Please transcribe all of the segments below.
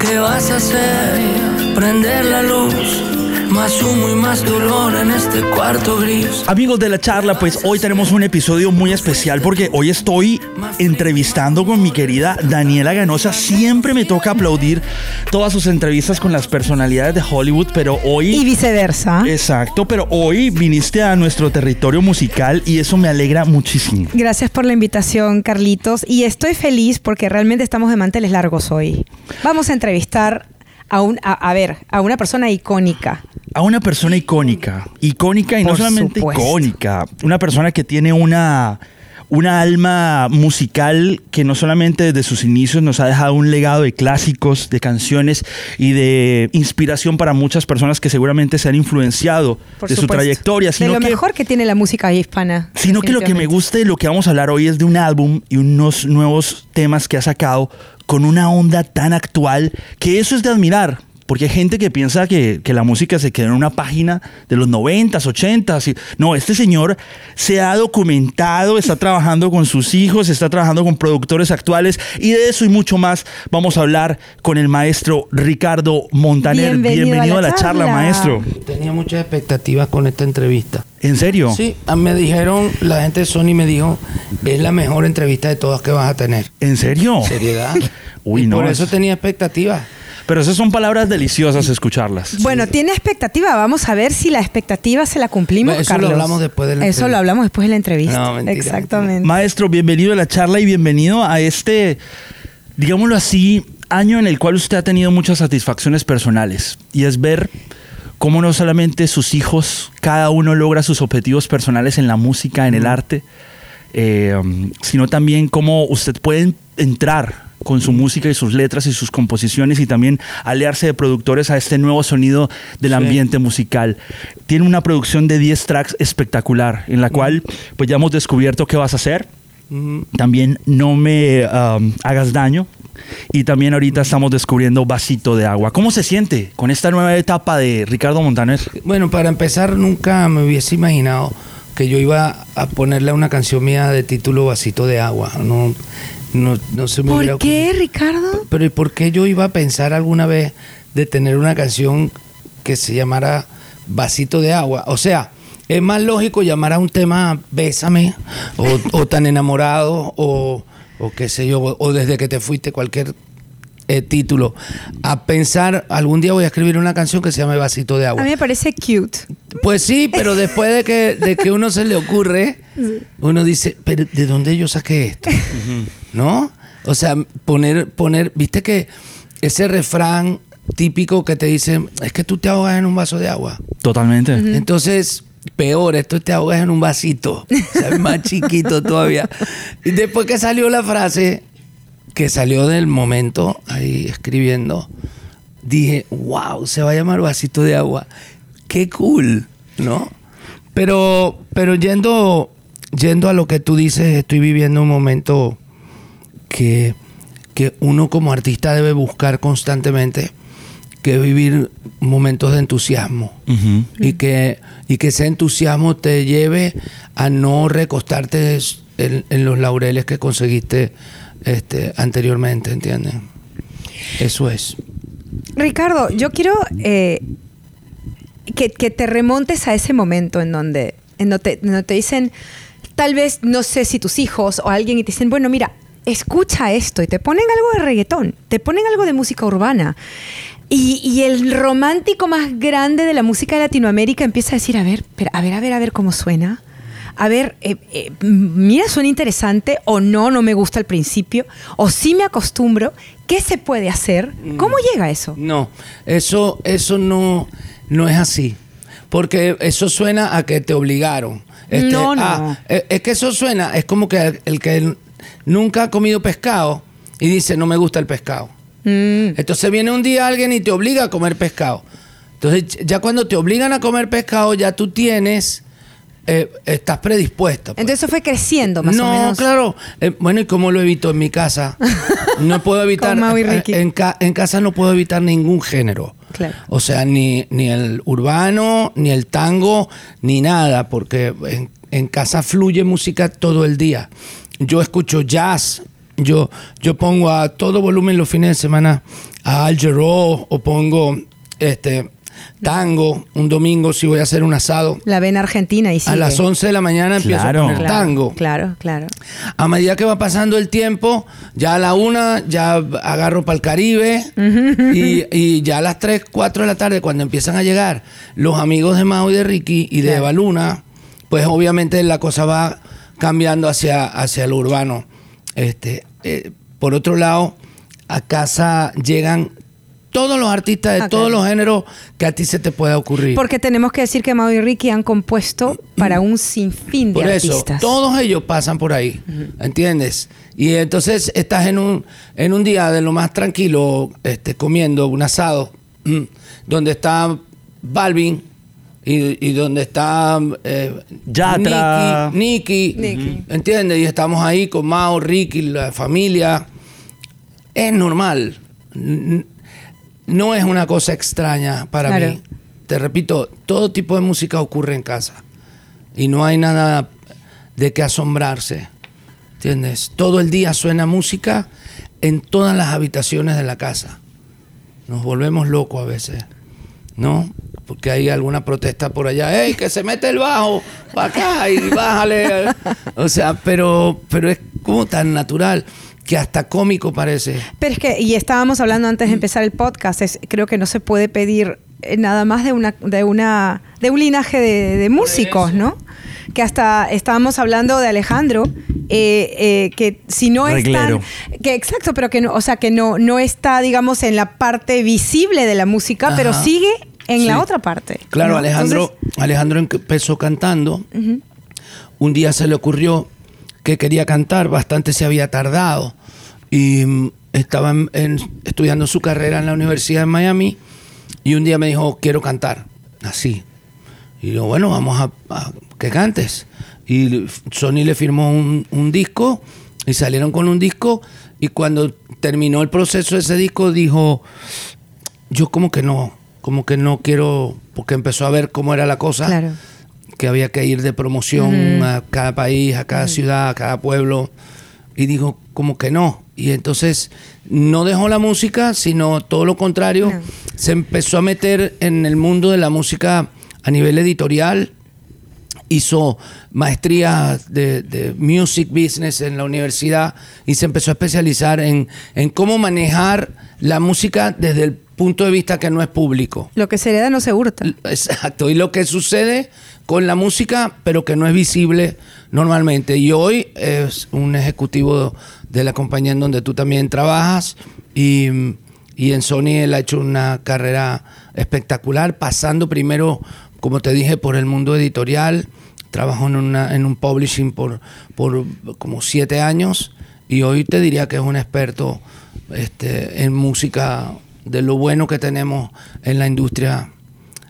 ¿Qué vas a hacer? Prender la luz más humo y más dolor en este cuarto gris. Amigos de la charla, pues hoy tenemos un episodio muy especial porque hoy estoy entrevistando con mi querida Daniela Ganosa. Siempre me toca aplaudir todas sus entrevistas con las personalidades de Hollywood, pero hoy... Y viceversa. Exacto, pero hoy viniste a nuestro territorio musical y eso me alegra muchísimo. Gracias por la invitación, Carlitos. Y estoy feliz porque realmente estamos de manteles largos hoy. Vamos a entrevistar a, un, a, ver, a una persona icónica. A una persona icónica. Icónica y no solamente icónica. Una persona que tiene una, una alma musical que no solamente desde sus inicios nos ha dejado un legado de clásicos, de canciones y de inspiración para muchas personas que seguramente se han influenciado de su trayectoria. Sino de lo mejor que tiene la música hispana. Sino que lo que me gusta y lo que vamos a hablar hoy es de un álbum y unos nuevos temas que ha sacado con una onda tan actual que eso es de admirar. Porque hay gente que piensa que, la música se queda en una página de los 90s, 80s. No, este señor se ha documentado, está trabajando con sus hijos, está trabajando con productores actuales y de eso y mucho más vamos a hablar con el maestro Ricardo Montaner. Bienvenido, a, la, charla. maestro. Tenía muchas expectativas con esta entrevista. ¿En serio? Sí, me dijeron, la gente de Sony me dijo, es la mejor entrevista de todas que vas a tener. ¿En serio? ¿Seriedad? Uy, no. Por eso tenía expectativas. Pero esas son palabras deliciosas escucharlas. Bueno, tiene expectativa. Vamos a ver si la expectativa se la cumplimos, Eso lo hablamos después de la Eso lo hablamos después de la entrevista. No, Exactamente. Maestro, bienvenido a la charla y bienvenido a este, digámoslo así, año en el cual usted ha tenido muchas satisfacciones personales. Y es ver cómo no solamente sus hijos, cada uno logra sus objetivos personales en la música, en el arte, eh, sino también cómo usted puede entrar con su música y sus letras y sus composiciones y también aliarse de productores a este nuevo sonido del ambiente musical. Tiene una producción de 10 tracks espectacular en la cual pues ya hemos descubierto qué vas a hacer. También no me um, hagas daño. Y también ahorita estamos descubriendo Vasito de Agua. ¿Cómo se siente con esta nueva etapa de Ricardo Montaner? Bueno, para empezar, nunca me hubiese imaginado que yo iba a ponerle una canción mía de título Vasito de Agua. No, no, no se me ¿Por qué, Ricardo? Pero ¿por qué yo iba a pensar alguna vez de tener una canción que se llamara Vasito de Agua? O sea, es más lógico llamar a un tema Bésame o, tan enamorado o, o qué sé yo, o desde que te fuiste cualquier eh, título, a pensar, algún día voy a escribir una canción que se llame Vasito de Agua. A mí me parece cute. Pues sí, pero después de que, de que uno se le ocurre, uno dice, pero ¿de dónde yo saqué esto? ¿No? O sea, poner, poner, viste que ese refrán típico que te dice, es que tú te ahogas en un vaso de agua. Totalmente. Entonces, peor, esto te ahogas en un vasito, o sea, más chiquito todavía. Y después que salió la frase, que salió del momento ahí escribiendo, dije, wow, se va a llamar vasito de agua. Qué cool, ¿no? Pero, pero yendo, yendo a lo que tú dices, estoy viviendo un momento que, que uno como artista debe buscar constantemente, que vivir momentos de entusiasmo y, que, y que ese entusiasmo te lleve a no recostarte en los laureles que conseguiste este, anteriormente, ¿entienden? Eso es. Ricardo, yo quiero eh, que, te remontes a ese momento en donde, en donde, te, dicen, tal vez, no sé si tus hijos o alguien y te dicen, bueno, mira, escucha esto y te ponen algo de reggaetón, te ponen algo de música urbana. Y, y, el romántico más grande de la música de Latinoamérica empieza a decir, a ver, a ver, a ver, a ver cómo suena a ver, eh, eh, mira, suena interesante o no, no me gusta al principio, o sí me acostumbro, ¿qué se puede hacer? ¿Cómo mm. llega eso? No, eso, eso no, no es así, porque eso suena a que te obligaron. Este, no, no. Eh, es que eso suena, es como que el, que nunca ha comido pescado y dice, no me gusta el pescado. Mm. Entonces viene un día alguien y te obliga a comer pescado. Entonces ya cuando te obligan a comer pescado, ya tú tienes eh, estás predispuesta. Pues. Entonces fue creciendo más o menos. No, claro. Eh, bueno, ¿y cómo lo evito en mi casa? No puedo evitar. Eh, en, en, casa no puedo evitar ningún género. Claro. O sea, ni, ni el urbano, ni el tango, ni nada, porque en, casa fluye música todo el día. Yo escucho jazz, Yo, yo pongo a todo volumen los fines de semana a Al Jarreau o pongo este tango un domingo si voy a hacer un asado. La ven argentina y A las 11 de la mañana empiezo Claro. a poner tango. Claro, claro. A medida que va pasando el tiempo, ya a la una ya agarro para el Caribe y, y ya a las 3, 4 de la tarde, cuando empiezan a llegar los amigos de Mao y de Ricky y de Claro. Eva Luna, pues obviamente la cosa va cambiando hacia, hacia lo urbano. Este, eh, por otro lado, a casa llegan todos los artistas de todos los géneros que a ti se te pueda ocurrir. Porque tenemos que decir que Mau y Ricky han compuesto para un sinfín de Por eso, artistas. todos ellos pasan por ahí, ¿entiendes? Y entonces estás en un, en un día de lo más tranquilo, este, comiendo un asado, mm, donde está Balvin y, y donde está eh, Yatra. Nicky, Nicky, Nicky. ¿entiendes? Y estamos ahí con Mao, Ricky, la familia. Es normal. No es una cosa extraña para Claro. mí. Te repito, todo tipo de música ocurre en casa. Y no hay nada de qué asombrarse. ¿Entiendes? Todo el día suena música en todas las habitaciones de la casa. Nos volvemos locos a veces, ¿no? Porque hay alguna protesta por allá, ¡ey, que se mete el bajo para acá y bájale! O sea, pero, pero es como tan natural que hasta cómico parece. Pero es que, y estábamos hablando antes de empezar el podcast, es- creo que no se puede pedir eh, nada más de una, de una, de un linaje de, de músicos, ¿no? Que hasta estábamos hablando de Alejandro, eh, eh, que si no Reglero. están, que exacto, pero que no, o sea, que no, no está, digamos, en la parte visible de la música, Ajá. pero sigue en la otra parte. Claro, ¿no? Alejandro, Entonces, Alejandro empezó cantando. Un día se le ocurrió que quería cantar, bastante se había tardado. Y mm, estaba en- en- estudiando su carrera en la Universidad de Miami. Y un día me dijo, quiero cantar. Así. Y yo, bueno, vamos a, a que cantes. Y Sony le firmó un, un disco y salieron con un disco. Y cuando terminó el proceso de ese disco, dijo, yo como que no, como que no quiero, porque empezó a ver cómo era la cosa, Claro. que había que ir de promoción a cada país, a cada ciudad, a cada pueblo, y dijo como que no. Y entonces no dejó la música, sino todo lo contrario, No. se empezó a meter en el mundo de la música a nivel editorial, hizo maestría de, de music business en la universidad y se empezó a especializar en, en cómo manejar la música desde el punto de vista que no es público. lo que se hereda no se hurta. Exacto, y lo que sucede con la música, pero que no es visible normalmente. Y hoy es un ejecutivo de la compañía en donde tú también trabajas y, y en Sony él ha hecho una carrera espectacular, pasando primero, como te dije, por el mundo editorial. Trabajó en, una, en un publishing por, por como siete años y hoy te diría que es un experto este, en música de lo bueno que tenemos en la industria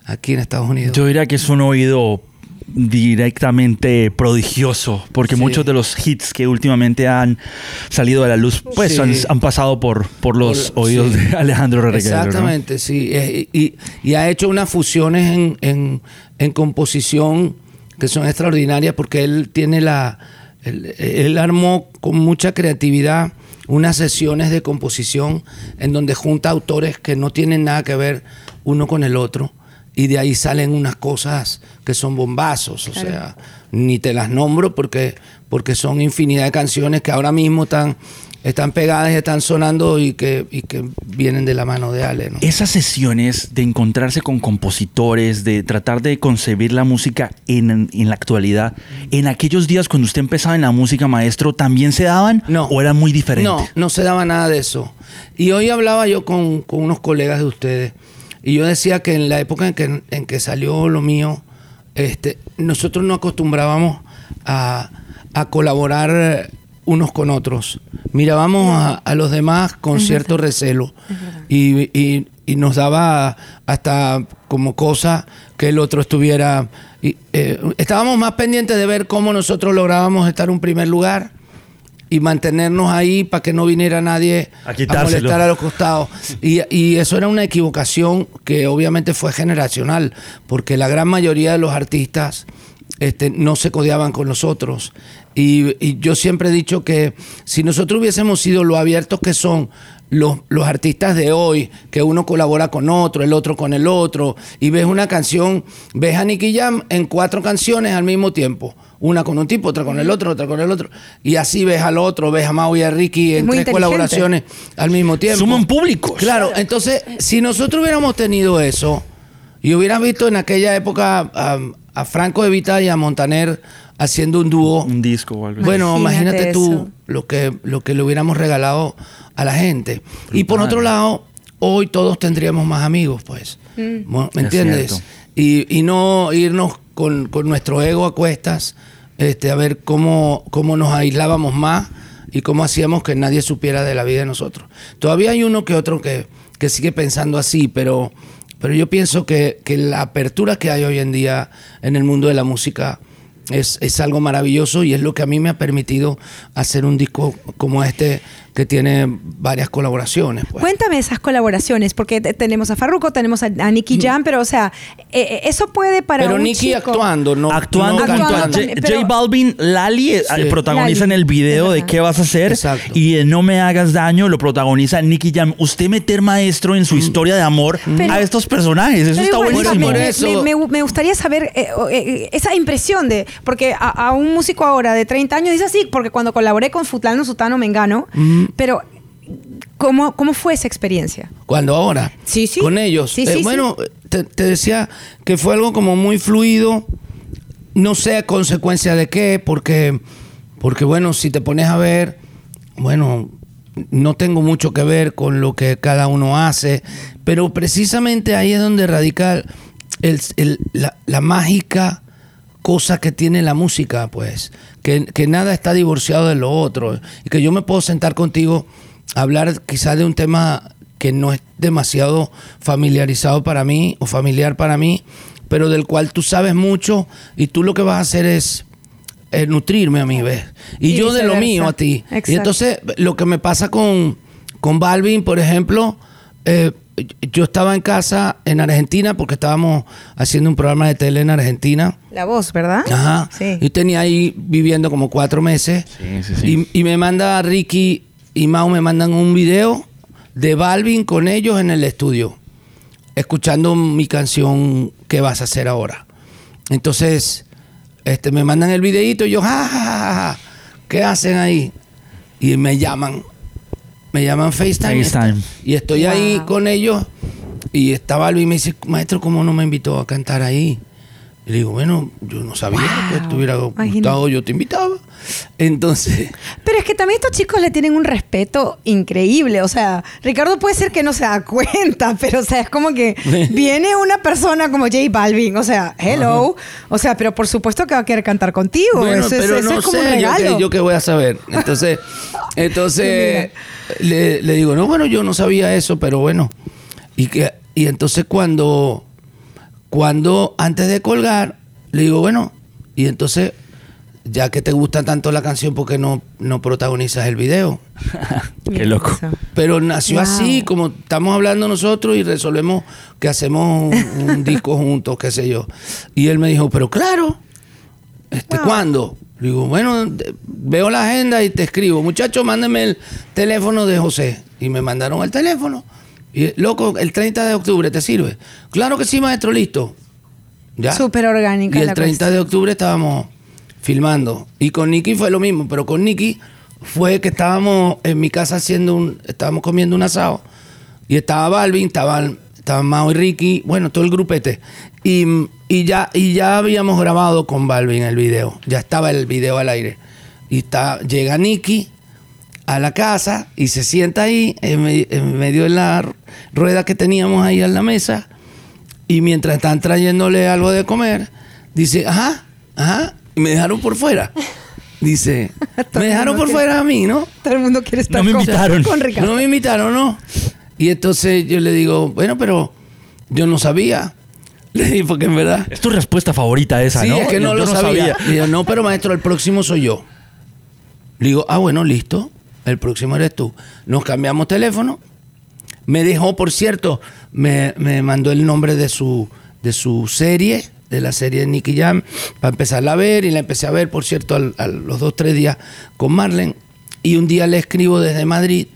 aquí en Estados Unidos. Yo diría que es un oído directamente prodigioso, porque Sí. muchos de los hits que últimamente han salido a la luz, pues Sí. han, han pasado por, por los Por- oídos sí. de Alejandro Reguero. ¿no? Exactamente, sí. Eh, Y, y ha hecho unas fusiones en, en- en composición que son extraordinarias porque él tiene la. Él, él armó con mucha creatividad unas sesiones de composición en donde junta autores que no tienen nada que ver uno con el otro y de ahí salen unas cosas que son bombazos, o Claro. sea, ni te las nombro porque, porque son infinidad de canciones que ahora mismo están, están pegadas y están sonando y que, y que vienen de la mano de Ale. ¿no? Esas sesiones de encontrarse con compositores, de tratar de concebir la música en, en la actualidad, en aquellos días cuando usted empezaba en la música, maestro, ¿también se daban No. o era muy diferente? No, no se daba nada de eso. Y hoy hablaba yo con, con unos colegas de ustedes y yo decía que en la época en que, en que salió lo mío, este, nosotros no acostumbrábamos a, a colaborar unos con otros. Mirábamos a, a los demás con cierto recelo. Y, y- y nos daba hasta como cosa que el otro estuviera... y, eh, estábamos más pendientes de ver cómo nosotros lográbamos estar en un primer lugar y mantenernos ahí para que no viniera nadie A molestar a los costados. Y, y eso era una equivocación que obviamente fue generacional, porque la gran mayoría de los artistas este, no se codeaban con los otros. Y, y yo siempre he dicho que si nosotros hubiésemos sido lo abiertos que son los, los artistas de hoy, que uno colabora con otro, el otro con el otro, y ves una canción, ves a Nicky Jam en cuatro canciones al mismo tiempo. Una con un tipo, otra con el otro, otra con el otro. Y así ves al otro, ves a Mau y a Ricky en muy tres colaboraciones al mismo tiempo. Suman públicos. Claro, entonces, si nosotros hubiéramos tenido eso y hubieras visto en aquella época a, a Franco de Vita y a Montaner haciendo un dúo, Un disco o algo así. bueno, Imagínate tú lo que, lo que le hubiéramos regalado a la gente. Y por otro lado, hoy todos tendríamos más amigos, pues. Mo- ¿Me Es entiendes? Y, y no irnos con, nuestro ego a cuestas, este, a ver cómo, cómo nos aislábamos más y cómo hacíamos que nadie supiera de la vida de nosotros. Todavía hay uno que otro que, que sigue pensando así, pero, pero yo pienso que, que la apertura que hay hoy en día en el mundo de la música es, es algo maravilloso y es lo que a mí me ha permitido hacer un disco como este que tiene varias colaboraciones. pues. Cuéntame esas colaboraciones, porque te- tenemos a Farruko, tenemos a, a Nicky Jam, pero o sea, eh, eh, eso puede para Pero un Nicky chico- actuando, no Actuando no junto a Actuando J, también, J pero- Balvin, Lali eh, Sí. protagoniza en el video de qué vas a hacer Exacto. y de No me hagas daño lo protagoniza Nicky Jam. Usted meter maestro en su historia de amor Pero- a estos personajes, eso Pero está igual, buenísimo. Por me, eso- me- me- me gustaría saber eh, eh, esa impresión de, porque a, a un músico ahora de 30 años dice así, porque cuando colaboré con Futlano, Sutano, Mengano, pero ¿cómo, ¿cómo fue esa experiencia? Cuando ahora. Sí, sí. Con ellos. Sí, Eh, bueno, te, te decía que fue algo como muy fluido. No sé a consecuencia de qué, porque, porque bueno, si te pones a ver, bueno, no tengo mucho que ver con lo que cada uno hace, pero precisamente ahí es donde radica el- el- la, la mágica cosa que tiene la música, pues, que, que nada está divorciado de lo otro, y que yo me puedo sentar contigo a hablar quizás de un tema que no es demasiado familiarizado para mí o familiar para mí, pero del cual tú sabes mucho y tú lo que vas a hacer es eh, nutrirme a mí, ¿ves? Y, Y yo de lo mío a ti. Exacto. Y entonces lo que me pasa con, con Balvin, por ejemplo, eh, yo estaba en casa en Argentina porque estábamos haciendo un programa de tele en Argentina. La voz, ¿verdad? Ajá. Sí. Yo tenía ahí viviendo como cuatro meses. Sí, sí, sí. Y, y me manda Ricky y Mau me mandan un video de Balvin con ellos en el estudio, escuchando mi canción ¿Qué vas a hacer ahora? Entonces, este, me mandan el videito y yo, ja, ja, ja, ja, ¿qué hacen ahí? Y me llaman, me llaman FaceTime. FaceTime. Y estoy ahí con ellos y está Balvin y me dice, maestro, ¿cómo no me invitó a cantar ahí? Y le digo, bueno, yo no sabía que te hubiera gustado, yo te invitaba. Entonces, Pero es que también estos chicos le tienen un respeto increíble. O sea, Ricardo puede ser que no se da cuenta, pero o sea, es como que viene una persona como J Balvin. O sea, hello. O sea, pero por supuesto que va a querer cantar contigo. bueno, eso es, pero eso no es como un sé, yo regalo. qué, yo qué voy a saber. Entonces, entonces le, le digo, no, bueno, yo no sabía eso, pero bueno. Y, que, y entonces cuando, cuando antes de colgar, le digo, bueno, y entonces, ya que te gusta tanto la canción, ¿por qué no, no protagonizas el video? Qué loco. Pero nació Wow. así, como estamos hablando nosotros y resolvemos que hacemos un, un disco juntos, qué sé yo. Y él me dijo, pero claro, este, Wow. ¿cuándo? Le digo, bueno, veo la agenda y te escribo. Muchacho, mándame el teléfono de José. Y me mandaron el teléfono. Y, loco, el 30 de octubre, ¿te sirve? Claro que sí, maestro, listo. Ya. Súper orgánica Y el la 30 cuestión. de octubre estábamos filmando. Y con Nicky fue lo mismo, pero con Nicky fue que estábamos en mi casa haciendo un, estábamos comiendo un asado. Y estaba Balvin, estaban, estaban Mao y Ricky, bueno, todo el grupete. Y, y ya, y ya habíamos grabado con Balvin el video. Ya estaba el video al aire. Y está, llega Nicky a la casa y se sienta ahí en, me- en medio de la rueda que teníamos ahí en la mesa. Y mientras están trayéndole algo de comer, dice, ajá, ajá, y me dejaron por fuera. Dice, me dejaron por quiere- fuera a mí, ¿no? Todo el mundo quiere estar No me con, invitaron. con Ricardo. No me invitaron, ¿no? Y entonces yo le digo, bueno, pero yo no sabía. Le dije, porque en verdad... Es tu respuesta favorita esa, sí, ¿no? es que no Yo- lo yo sabía. Le digo, no, pero maestro, el próximo soy yo. Le digo, ah, bueno, listo. El próximo eres tú. Nos cambiamos teléfono. Me dejó, por cierto, me, me mandó el nombre de su, de su serie de la serie de Nicky Jam para empezarla a ver y la empecé a ver, por cierto, al- a los dos, tres días con Marlen. Y un día le escribo desde Madrid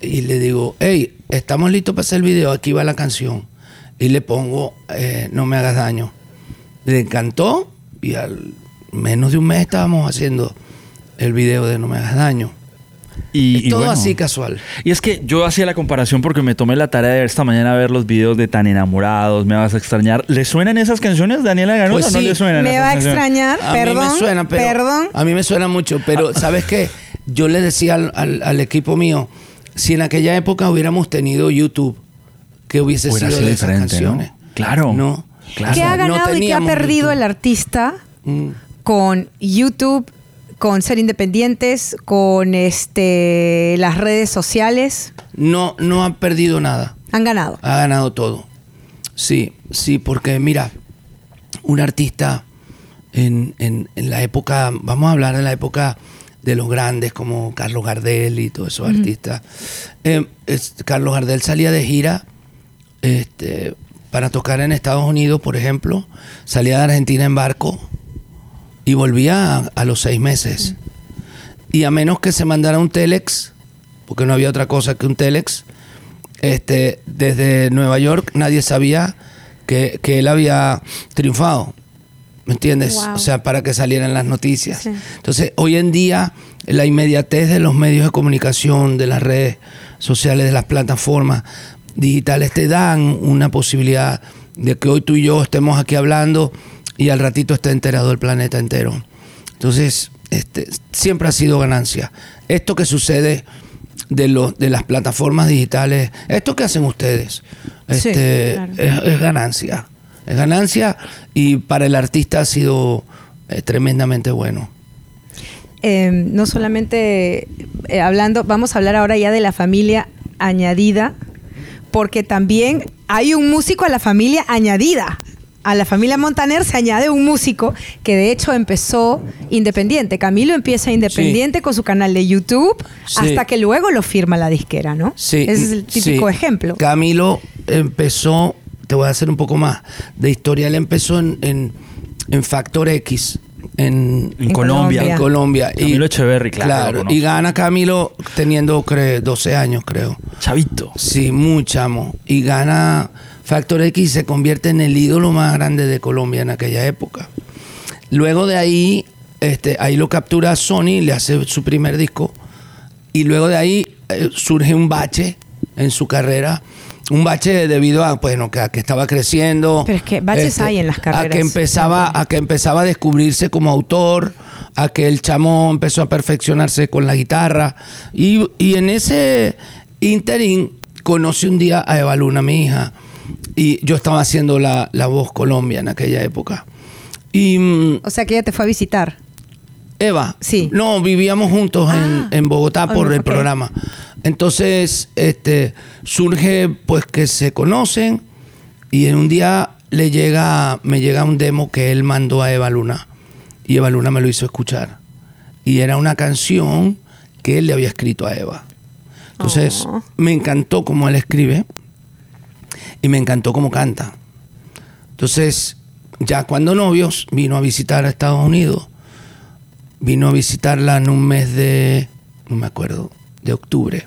y le digo, hey, estamos listos para hacer el video, aquí va la canción. Y le pongo, eh, no me hagas daño. Le encantó y al menos de un mes estábamos haciendo el video de No me hagas daño. Y, y Todo bueno. así casual. Y es que yo hacía la comparación porque me tomé la tarea de esta mañana ver los videos de Tan Enamorados, Me Vas a Extrañar. ¿Le suenan esas canciones, Daniela Ganuza? Pues ¿No le suenan? Me va a extrañar, A perdón. mí me suena, pero perdón. a mí me suena mucho, pero ¿sabes qué? Yo le decía al, al- al equipo mío, si en aquella época hubiéramos tenido YouTube, ¿qué hubiese Hubiera sido sido de esas canciones? Claro. No. Claro. ¿Qué ha No ganado y qué ha perdido YouTube. el artista Mm. con YouTube, con ser independientes, con este las redes sociales? No, no ha perdido nada. Han ganado. Ha ganado todo. Sí, sí, porque mira, un artista en, en- en la época, vamos a hablar de la época de los grandes como Carlos Gardel y todos esos artistas. Eh, es- Carlos Gardel salía de gira este, para tocar en Estados Unidos, por ejemplo, salía de Argentina en barco y volvía a, a los seis meses. Y a menos que se mandara un telex, porque no había otra cosa que un telex, este, desde Nueva York nadie sabía que, que él había triunfado. ¿Me entiendes? Wow. O sea, para que salieran las noticias. Sí. Entonces, hoy en día, la inmediatez de los medios de comunicación, de las redes sociales, de las plataformas digitales, te dan una posibilidad de que hoy tú y yo estemos aquí hablando y al ratito esté enterado el planeta entero. Entonces, este, siempre ha sido ganancia. Esto que sucede de, los de las plataformas digitales, esto que hacen ustedes, Sí, este, claro. es, es ganancia. Es ganancia y para el artista ha sido eh, tremendamente bueno. Eh, no solamente eh, hablando, vamos a hablar ahora ya de la familia añadida, porque también hay un músico a la familia añadida. A la familia Montaner se añade un músico que de hecho empezó independiente. Camilo empieza independiente con su canal de YouTube Sí. hasta que luego lo firma la disquera, ¿no? Sí, Ese es el típico sí. ejemplo. Camilo empezó, te voy a hacer un poco más de historia. Él empezó en, en, en Factor X, en, En Colombia. En Colombia. Camilo Echeverry, claro, conozco. y gana Camilo teniendo cre- 12 años, creo. Chavito. Sí, muy chamo. Y gana Factor X se convierte en el ídolo más grande de Colombia en aquella época. Luego de ahí, este, ahí lo captura Sony, le hace su primer disco. Y luego de ahí eh, surge un bache en su carrera. Un bache debido a, bueno, que, a que estaba creciendo. este, Pero es que baches hay en las A carreras. que empezaba, a que empezaba a descubrirse como autor, a que el chamo empezó a perfeccionarse con la guitarra. Y, y en ese interín conocí un día a Eva Luna, mi hija. Y yo estaba haciendo la, la voz Colombia en aquella época. Y mm, O sea que ella te fue a visitar. Eva. Sí. No, vivíamos juntos Ah. en, en Bogotá por Ah, el ok. programa. Entonces, este, surge pues que se conocen y en un día le llega, me llega un demo que él mandó a Eva Luna y Eva Luna me lo hizo escuchar. Y era una canción que él le había escrito a Eva. Entonces, Oh. me encantó cómo él escribe y me encantó cómo canta. Entonces, ya cuando novios, vino a visitar a Estados Unidos. Vino a visitarla en un mes de, no me acuerdo, de octubre.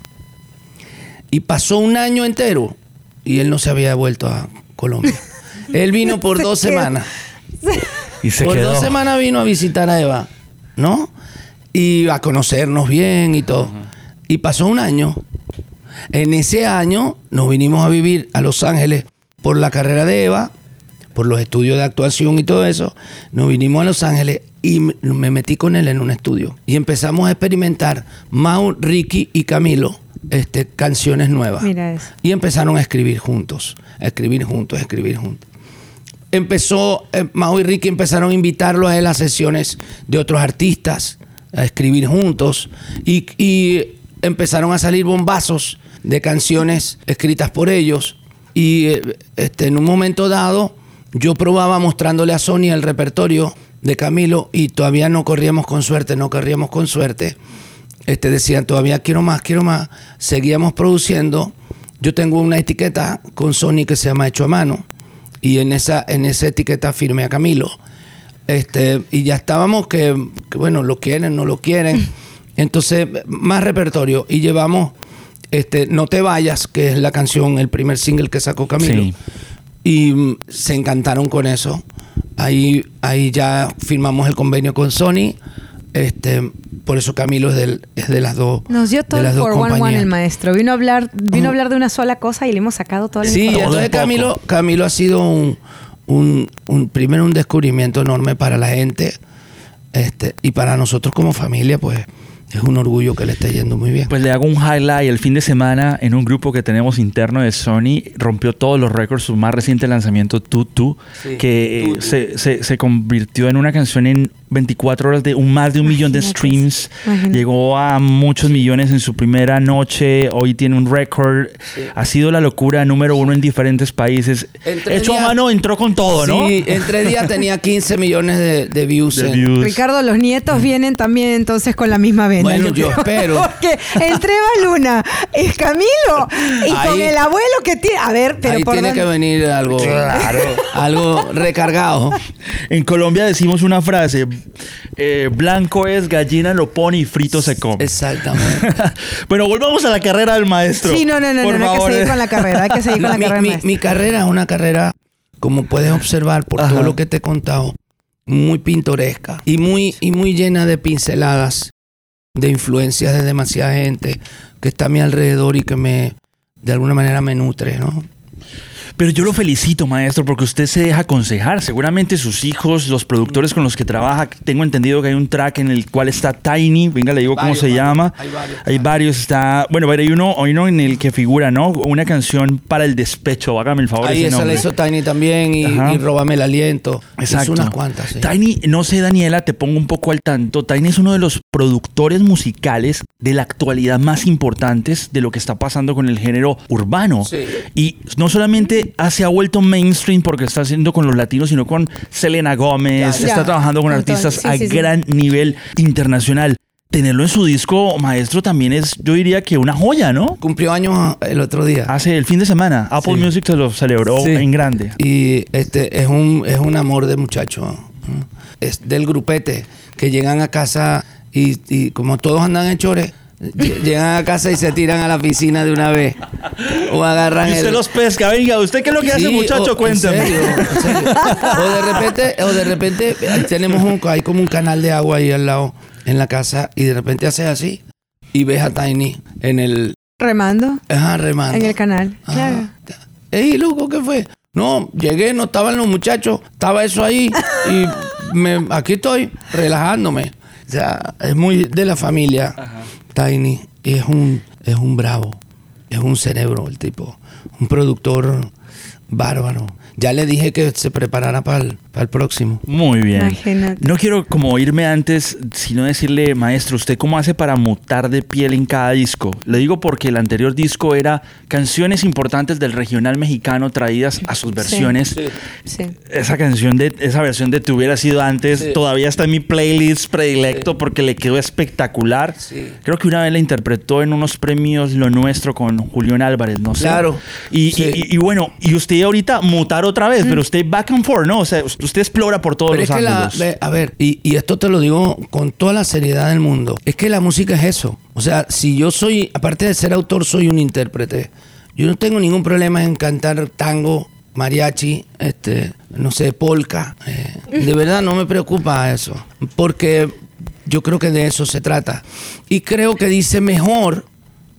Y pasó un año entero y él no se había vuelto a Colombia. él vino por dos semanas. Y se por quedó. dos semanas vino a visitar a Eva, ¿no? Y a conocernos bien y todo. Y pasó un año. En ese año nos vinimos a vivir a Los Ángeles por la carrera de Eva, por los estudios de actuación y todo eso. Nos vinimos a Los Ángeles y me- me metí con él en un estudio. Y empezamos a experimentar, Mau, Ricky y Camilo, este, canciones nuevas. Mira eso. Y empezaron a escribir juntos, a escribir juntos, a escribir juntos empezó, eh, Mao y Ricky empezaron a invitarlo a él a sesiones de otros artistas, a escribir juntos, y, y empezaron a salir bombazos de canciones escritas por ellos. Y eh, este, en un momento dado, yo probaba mostrándole a Sony el repertorio de Camilo y todavía no corríamos con suerte, no corríamos con suerte. Este, decían, todavía quiero más, quiero más. Seguíamos produciendo. Yo tengo una etiqueta con Sony que se llama Hecho a Mano y en esa, en esa etiqueta firmé a Camilo. Este, y ya estábamos que, que, bueno, lo quieren, no lo quieren. Entonces, más repertorio. Y llevamos este, No te vayas, que es la canción, el primer single que sacó Camilo. Sí. Y mm, se encantaron con eso. Ahí, ahí ya firmamos el convenio con Sony. Este, por eso Camilo es, del- es de las dos. Nos dio todo por one one el maestro. Vino a hablar, vino a hablar de una sola cosa y le hemos sacado todo el Sí, Todo entonces. Camilo, Camilo ha sido un, un- un- primero un descubrimiento enorme para la gente este, y para nosotros como familia, pues es un orgullo que le esté yendo muy bien. Pues le hago un highlight. El fin de semana, en un grupo que tenemos interno de Sony, rompió todos los récords. Su más reciente lanzamiento, Tutu, Sí, que eh, Tutu. Se, se- se convirtió en una canción en 24 horas de un, más de un millón de streams. Imagínate. Llegó a muchos millones en su primera noche. Hoy tiene un récord. Ha sido la locura número uno en diferentes países. Entre Hecho a mano, entró con todo, ¿no? Sí, en tres días tenía 15 millones de, de views. De en- views. Ricardo, los nietos vienen también entonces con la misma vena. Bueno, yo espero. Porque entre Eva Luna, es Camilo y con el abuelo que tiene. A ver, pero Ahí por tiene dónde- que venir algo, algo recargado. En Colombia decimos una frase: eh, blanco es gallina, lo pone y frito se come. Exactamente. bueno, volvamos a la carrera del maestro. Sí, no, no, no, no, no, hay que favor. seguir con la carrera, hay que seguir con la mi, carrera. mi- carrera es una carrera, como puedes observar por Ajá. todo lo que te he contado, muy pintoresca y muy, y muy llena de pinceladas, de influencias de demasiada gente que está a mi alrededor y que me, de alguna manera me nutre, ¿no? Pero yo lo felicito, maestro, porque usted se deja aconsejar. Seguramente sus hijos, los productores con los que trabaja, tengo entendido que hay un track en el cual está Tiny, venga, le digo cómo se varios, llama. hay varios. Hay varios, está, bueno, hay uno, hay uno en el que figura, ¿no? Una canción para el despecho, hágame el favor. Ahí ese esa la hizo Tiny también y, y Róbame el aliento. Exacto. Hizo unas cuantas, sí. Tiny, no sé, Daniela, te pongo un poco al tanto. Tiny es uno de los productores musicales de la actualidad más importantes de lo que está pasando con el género urbano. Sí. Y no solamente ha- se ha vuelto mainstream porque está haciendo con los latinos, sino con Selena Gómez, Ya. está trabajando con artistas. Sí, a sí, sí. gran nivel internacional. Tenerlo en su disco, maestro, también es, yo diría que una joya, ¿no? Cumplió años el otro día. Hace el fin de semana, Apple Sí. Music se lo celebró Sí. en grande. Y este es un, es un amor de muchacho. Es del grupete que llegan a casa y, y como todos andan en chores, llegan a casa y se tiran a la piscina de una vez. O agarran Y usted el. los pesca, venga, ¿usted qué es lo que hace, muchacho? o- en Cuéntame. serio, en serio. O de repente, o de repente tenemos un, hay como un canal de agua ahí al lado en la casa y de repente haces así y ves a Tiny en el Remando ajá, remando. en el canal. Ajá. Claro. Ey, loco, ¿qué fue? No, llegué, no estaban los muchachos, estaba eso ahí y me, aquí estoy relajándome. O sea, es muy de la familia Tiny es un, es un bravo, es un cerebro el tipo, un productor bárbaro. Ya le dije que se preparara para el, el próximo. Muy bien. Imagínate. No quiero como irme antes, sino decirle, maestro, ¿usted cómo hace para mutar de piel en cada disco? Le digo porque el anterior disco era canciones importantes del regional mexicano traídas a sus versiones. Sí. Esa canción de esa versión de Te hubiera sido antes Sí. todavía está en mi playlist predilecto porque le quedó espectacular. Sí. Creo que una vez la interpretó en unos premios Lo Nuestro con Julián Álvarez, no sé. Claro. Y, Sí. y- y bueno, y usted ahorita mutar otra vez, pero usted back and forth, ¿no? O sea, usted explora por todos Pero los es que la, ángulos. ve, a ver, y, y esto te lo digo con toda la seriedad del mundo, es que la música es eso. O sea, si yo soy, aparte de ser autor, soy un intérprete. Yo no tengo ningún problema en cantar tango, mariachi, este, no sé, polka. eh, de verdad no me preocupa eso, porque yo creo que de eso se trata. Y creo que dice mejor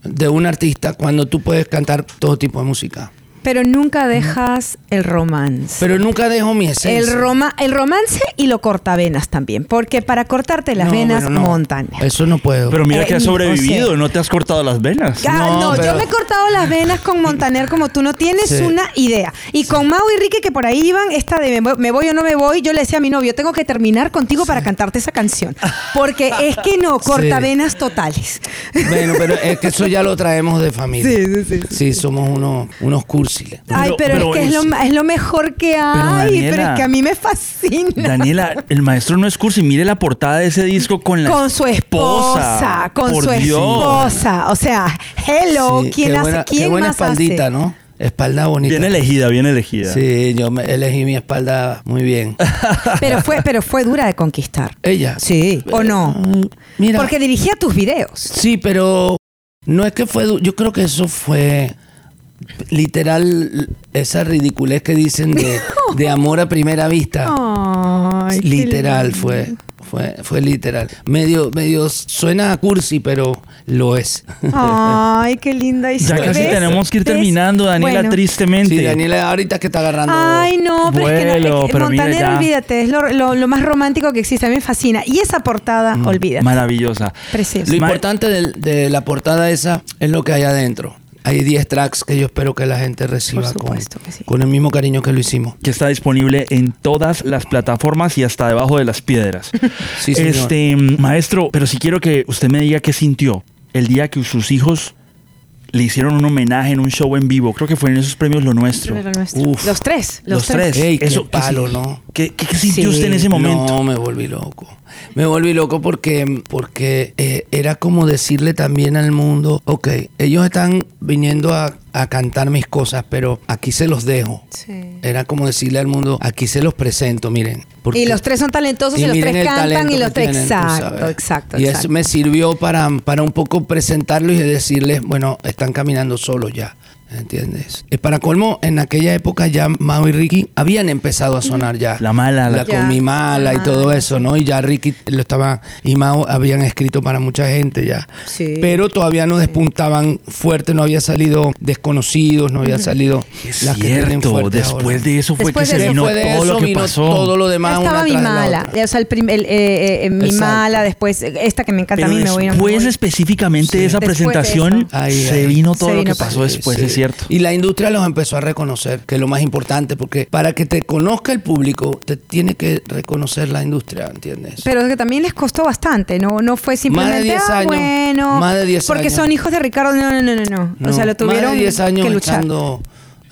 de un artista cuando tú puedes cantar todo tipo de música. Pero nunca dejas el romance. Pero nunca dejo mi esencia. el, roma, el romance y lo cortavenas también. Porque para cortarte las No, venas, no. montaña. Eso no puedo. Pero mira Eh, que has o sobrevivido, sea- no te has cortado las venas. Ah, No, no, pero- yo me he cortado las venas con Montaner como tú no tienes Sí. una idea. Y con Mau y Ricky que por ahí iban, esta de me voy, me voy o no me voy, yo le decía a mi novio, tengo que terminar contigo para cantarte esa canción. Porque es que no, cortavenas totales. Bueno, pero es que eso ya lo traemos de familia. Sí, sí, sí. Sí, somos unos, unos Ay, Pero- es que es lo, es- ma- es lo mejor que hay, pero, Daniela- es que a mí me fascina. Daniela, el maestro no es cursi. Mire la portada de ese disco con la con su esposa, con Por su Dios. esposa. O sea, hello, Sí, ¿quién qué hace? buena, ¿Quién qué buena más espaldita, hace? ¿no? espalda bonita. Bien elegida, bien elegida. Sí, yo me elegí mi espalda muy bien. Pero fue, pero fue dura de conquistar. Ella. Sí, ¿o no? Mm, Mira. Porque dirigía tus videos. Sí, pero no es que fue. Yo creo que eso fue literal esa ridiculez que dicen de, de amor a primera vista. Ay, literal fue. Fue, fue literal. Medio, medio suena a cursi, pero lo es. Ay, qué linda Ya historia. casi ¿Ves? tenemos que ir ¿Ves? terminando, Daniela, Bueno. tristemente. Sí, Daniela, ahorita que está agarrando. Ay, no, pero es que no, es que pero mira Montaner, ya. olvídate, es lo, lo- lo más romántico que existe. A mí me fascina. Y esa portada, olvídate. Maravillosa. Precioso. Lo importante del- de, la portada esa es lo que hay adentro. Hay 10 tracks que yo espero que la gente reciba con, sí. con el mismo cariño que lo hicimos. que está disponible en todas las plataformas y hasta debajo de las piedras. Sí, señor. este, maestro, pero si quiero que usted me diga qué sintió el día que sus hijos le hicieron un homenaje en un show en vivo. Creo que fue en esos premios Lo Nuestro. Lo nuestro. Uf. Los tres. Los, Los tres. Ey, Eso, ¿qué palo, ¿no? ¿Qué, qué- qué sintió Sí. usted en ese momento? No, me volví loco. Me volví loco porque, porque eh, era como decirle también al mundo, ok, ellos están viniendo a, a cantar mis cosas, pero aquí se los dejo. Sí. Era como decirle al mundo, aquí se los presento, miren. porque- Y los tres son talentosos y, los miren tres cantan y los tres. tienen, Exacto, exacto, Y exacto. eso me sirvió para, para un poco presentarlos y decirles, bueno, están caminando solos ya. ¿Entiendes? Y para colmo, en aquella época ya Mao y Ricky habían empezado a sonar ya. La mala, la- La Ya. con mi mala y Ah. todo eso, ¿no? Y ya Ricky lo estaba, y Mao habían escrito para mucha gente ya. Sí. Pero todavía no despuntaban fuerte, no había salido desconocidos, no había salido Es las que cierto, fuerte después ahora. de eso fue Después que se vino de todo lo que pasó. todo lo demás. estaba una mi mala. otra. O sea, el prim- el, eh, eh, mi Exacto. mala, después eh, esta que me encanta Pero a mí, me voy a después específicamente de esa Después presentación. Ahí, se vino todo Se lo que pasó después, Sí. Cierto. Y la industria los empezó a reconocer, que es lo más importante, porque para que te conozca el público, te tiene que reconocer la industria, ¿entiendes? Pero es que también les costó bastante, no no fue simplemente 10 ah, años, bueno, más de 10 porque años. son hijos de Ricardo, no, no, no, no, no. No, o sea, lo tuvieron más de 10 años que luchar. echando,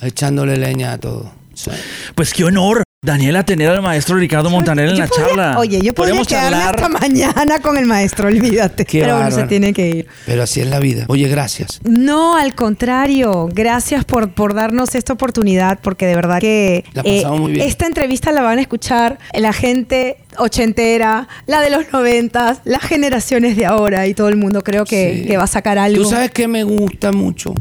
echándole leña a todo. Sí. Pues qué honor, Daniela, tener al maestro Ricardo Montaner en Yo la podría- charla. Oye, yo podría quedarme charlar. hasta mañana con el maestro, olvídate. Qué pero bueno, se bárbaro. tiene que ir. Pero así es la vida. Oye, gracias. No, al contrario. Gracias por, por darnos esta oportunidad, porque de verdad que eh, La pasamos muy bien. esta entrevista la van a escuchar la gente ochentera, la de los noventas, las generaciones de ahora y todo el mundo creo que, Sí. que va a sacar algo. Tú sabes que me gusta mucho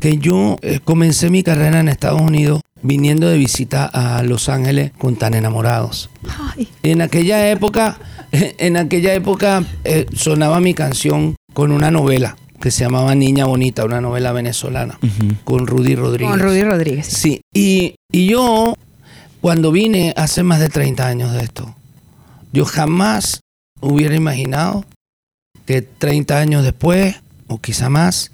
que yo eh, comencé mi carrera en Estados Unidos viniendo de visita a Los Ángeles con tan enamorados. Ay, En aquella época, en aquella época eh, sonaba mi canción con una novela que se llamaba Niña Bonita, una novela venezolana, con Rudy Rodríguez. con Rudy Rodríguez. Sí, y, y yo, cuando vine hace más de 30 años de esto, yo jamás hubiera imaginado que 30 años después, o quizá más,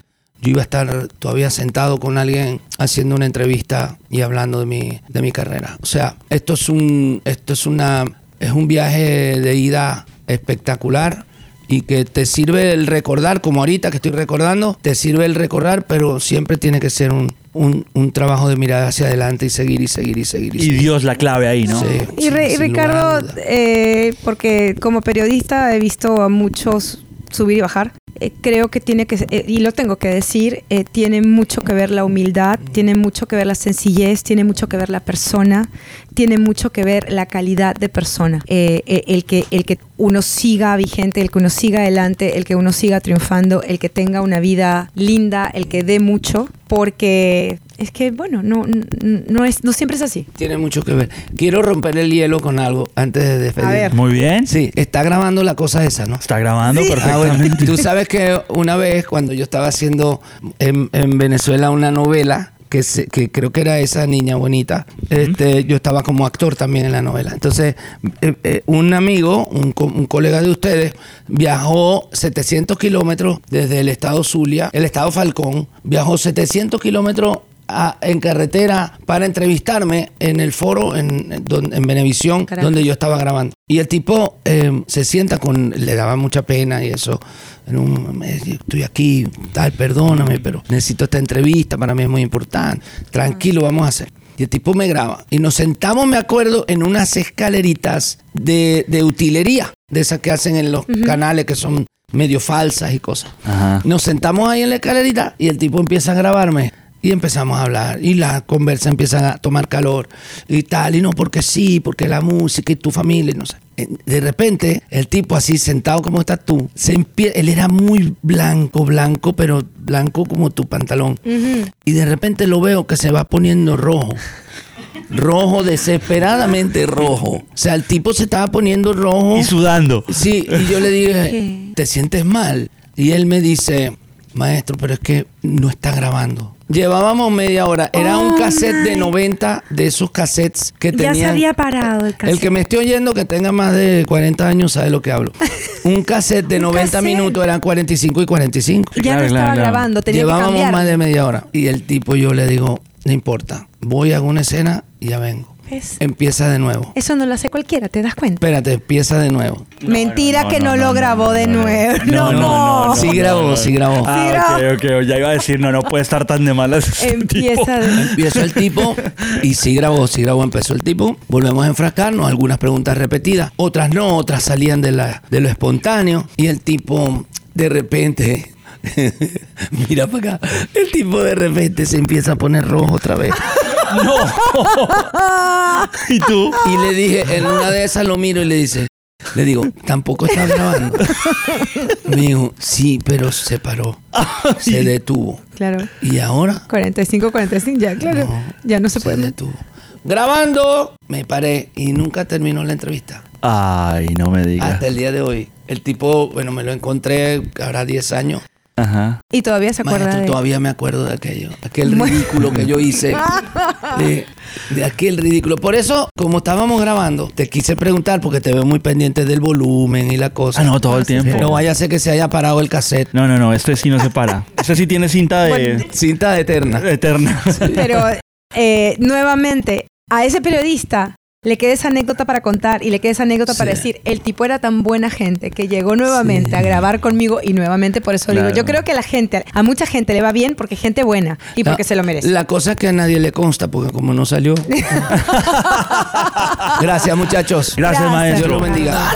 yo iba a estar todavía sentado con alguien haciendo una entrevista y hablando de mi, de mi carrera. O sea, esto es un, esto es una, es un viaje de ida espectacular y que te sirve el recordar, como ahorita que estoy recordando, te sirve el recordar, pero siempre tiene que ser un, un, un trabajo de mirar hacia adelante y seguir y seguir y seguir. Y, Y seguir. Dios la clave ahí, ¿no? Sí. Y, Re- a Ricardo, eh, porque como periodista he visto a muchos subir y bajar. Eh, creo que tiene que, eh, y lo tengo que decir, eh, tiene mucho que ver la humildad, tiene mucho que ver la sencillez, tiene mucho que ver la persona, tiene mucho que ver la calidad de persona. Eh, el, que, el que uno siga vigente, el que uno siga adelante, el que uno siga triunfando, el que tenga una vida linda, el que dé mucho, porque es que, bueno, no, no, es, no siempre es así. Tiene mucho que ver. Quiero romper el hielo con algo antes de despedir. A ver. Muy bien. Sí, está grabando la cosa esa, ¿no? Está grabando Sí. Ah, bueno, perfectamente. tú sabes que una vez cuando yo estaba haciendo en, en Venezuela una novela, que, se- que creo que era esa niña bonita, este, yo estaba como actor también en la novela. Entonces, eh, eh, un amigo, un, co- un colega de ustedes, viajó 700 kilómetros desde el estado Zulia, el estado Falcón, viajó 700 kilómetros a- en carretera para entrevistarme en el foro en, en, en Venevisión, Caramba. donde yo estaba grabando. Y el tipo eh, se sienta con, le daba mucha pena y eso. En un, estoy aquí, tal, perdóname, pero necesito esta entrevista, para mí es muy importante. Tranquilo, vamos a hacer. Y el tipo me graba. Y nos sentamos, me acuerdo, en unas escaleritas de, de utilería, de esas que hacen en los canales que son medio falsas y cosas. Ajá. Nos sentamos ahí en la escalerita y el tipo empieza a grabarme Y empezamos a hablar y la conversa empieza a tomar calor y tal, y no porque sí, porque la música y tu familia, no sé. Eh, De repente, el tipo así sentado como estás tú, se él era muy blanco, blanco, pero blanco como tu pantalón. Y de repente lo veo que se va poniendo rojo. Rojo, desesperadamente rojo. O sea, el tipo se estaba poniendo rojo. Y sudando. Sí, y yo le dije. ¿te sientes mal? Y él me dice, maestro, pero es que no está grabando. Llevábamos media hora. Era un Oh, cassette de my. 90 de esos cassettes que Ya tenían. se había parado el cassette. El que me esté oyendo que tenga más de 40 años sabe lo que hablo. Un cassette de Un 90 cassette. minutos eran 45 y 45. Ya Claro, no estaba claro, grabando, tenía Llevábamos más de media hora. Y el tipo, yo le digo, no importa, voy a una escena y ya vengo. ¿Ves? Empieza de nuevo. Eso no lo hace cualquiera, ¿te das cuenta? Espérate, empieza de nuevo. Mentira no, que no, lo no, grabó no, de no, nuevo. no, No, no, no. Sí grabó, sí grabó. Ah, ok, ok. Ya iba a decir, no, no puede estar tan de malas. este. Empieza de... Empezó el tipo y sí grabó, sí grabó, empezó el tipo. Volvemos a enfrascarnos, algunas preguntas repetidas, otras no, otras salían de, la, de lo espontáneo. Y el tipo, de repente, mira para acá, el tipo de repente se empieza a poner rojo otra vez. No. ¿Y tú? Y le dije, en una de esas lo miro y le dice, le digo, tampoco estás grabando. Me dijo, sí, pero se paró, se detuvo. Claro. Y ahora 45, 45, ya, claro. No, ya no se se puede. detuvo. Grabando, me paré y nunca terminó la entrevista. Ay, no me digas. Hasta el día de hoy. El tipo, bueno, me lo encontré ahora 10 años. Ajá. Y todavía se acuerda Maestro, de... todavía me acuerdo de aquello. Aquel ridículo que yo hice. De, de aquel ridículo. Por eso, como estábamos grabando, te quise preguntar porque te veo muy pendiente del volumen y la cosa. Ah, no, todo el tiempo. No vaya a ser que se haya parado el cassette. No, no, no, este sí no se para. Este sí tiene cinta de Cinta eterna. eterna. Pero eh, nuevamente, a ese periodista le queda esa anécdota para contar y le queda esa anécdota para decir, el tipo era tan buena gente que llegó nuevamente Sí. a grabar conmigo y nuevamente por eso Claro. digo, yo creo que a la gente, a mucha gente le va bien porque es gente buena y porque La- se lo merece. La cosa es que a nadie le consta, porque como no salió. Gracias, muchachos. Gracias, Gracias. maestro. Dios los bendiga.